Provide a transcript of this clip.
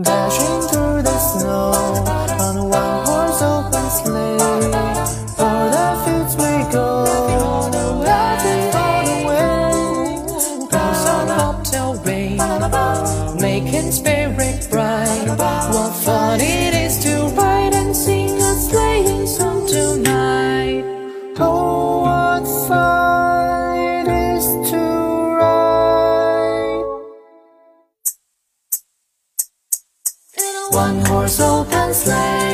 Dashing through the snow on a one horse open sleigh. For the fields we go, laughing all the way. Bells on bobtail ring, making spirit bright. What fun it is to ride and sing a sleighing song tonight! Oh, what fun One horse open sleigh